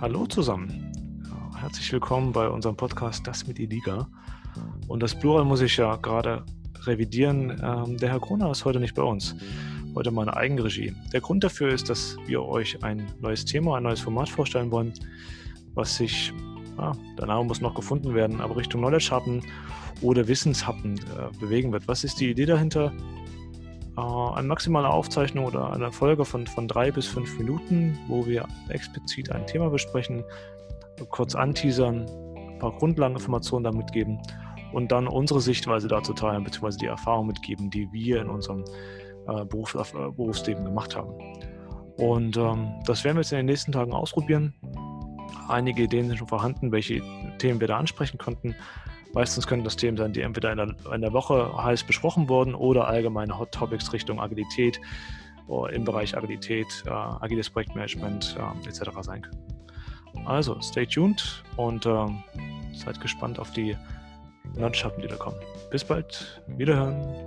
Hallo zusammen. Herzlich willkommen bei unserem Podcast Das mit die Liga. Und das Plural muss ich ja gerade revidieren. Ähm, der Herr Kroner ist heute nicht bei uns. Heute meine Eigenregie. Der Grund dafür ist, dass wir euch ein neues Thema, ein neues Format vorstellen wollen, was sich, ja, der Name muss noch gefunden werden, aber Richtung Knowledge Happen oder Wissenshappen äh, bewegen wird. Was ist die Idee dahinter? Äh, eine maximale Aufzeichnung oder eine Folge von, von drei bis fünf Minuten, wo wir explizit ein Thema besprechen, kurz anteasern, ein paar Grundlageninformationen damit geben und dann unsere Sichtweise dazu teilen, beziehungsweise die Erfahrung mitgeben, die wir in unserem äh, Beruf, äh, Berufsleben gemacht haben. Und ähm, das werden wir jetzt in den nächsten Tagen ausprobieren. Einige Ideen sind schon vorhanden, welche Themen wir da ansprechen konnten. Meistens können das Themen sein, die entweder in der, in der Woche heiß besprochen wurden oder allgemeine Hot Topics Richtung Agilität oder im Bereich Agilität, äh, agiles Projektmanagement äh, etc. sein können. Also, stay tuned und äh, seid gespannt auf die Landschatten, die da kommen. Bis bald, wiederhören.